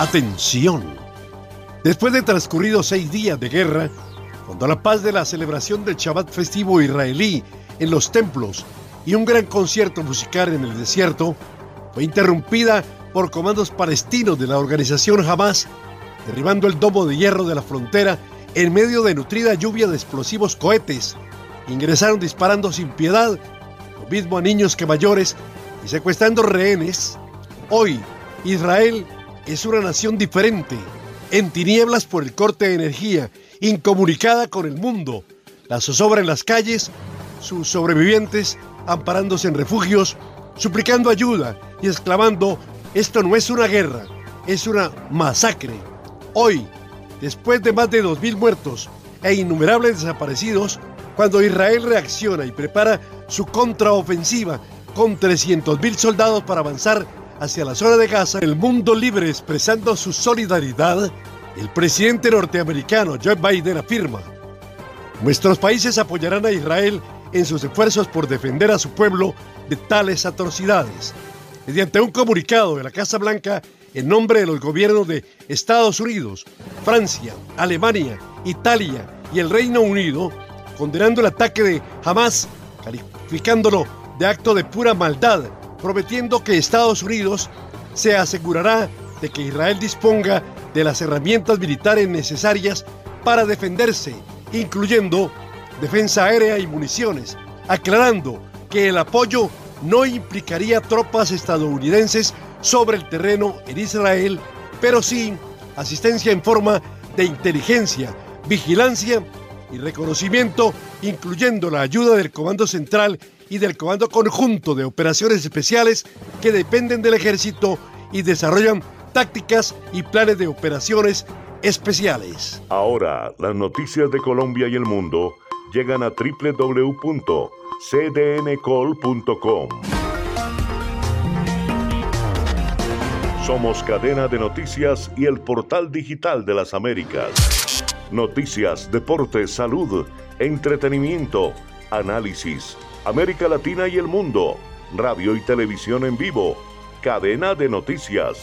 Atención. Después de transcurridos seis días de guerra, cuando la paz de la celebración del Shabbat festivo israelí en los templos y un gran concierto musical en el desierto fue interrumpida por comandos palestinos de la organización Hamas, derribando el domo de hierro de la frontera en medio de nutrida lluvia de explosivos cohetes. Ingresaron disparando sin piedad, lo mismo a niños que mayores, y secuestrando rehenes. Hoy, Israel es una nación diferente, en tinieblas por el corte de energía, incomunicada con el mundo. La zozobra en las calles, sus sobrevivientes amparándose en refugios, suplicando ayuda y exclamando, esto no es una guerra, es una masacre. Hoy, después de más de 2.000 muertos e innumerables desaparecidos, cuando Israel reacciona y prepara su contraofensiva con 300.000 soldados para avanzar hacia la zona de Gaza, el mundo libre expresando su solidaridad, el presidente norteamericano Joe Biden afirma, nuestros países apoyarán a Israel en sus esfuerzos por defender a su pueblo de tales atrocidades. Mediante un comunicado de la Casa Blanca en nombre de los gobiernos de Estados Unidos, Francia, Alemania, Italia y el Reino Unido, condenando el ataque de Hamas, calificándolo de acto de pura maldad prometiendo que Estados Unidos se asegurará de que Israel disponga de las herramientas militares necesarias para defenderse, incluyendo defensa aérea y municiones, aclarando que el apoyo no implicaría tropas estadounidenses sobre el terreno en Israel, pero sí asistencia en forma de inteligencia, vigilancia y reconocimiento, incluyendo la ayuda del Comando Central y del Comando Conjunto de Operaciones Especiales que dependen del ejército y desarrollan tácticas y planes de operaciones especiales. Ahora, las noticias de Colombia y el mundo llegan a www.cdncol.com. Somos cadena de noticias y el portal digital de las Américas. Noticias, deportes, salud, entretenimiento, análisis América Latina y el mundo, radio y televisión en vivo, cadena de noticias.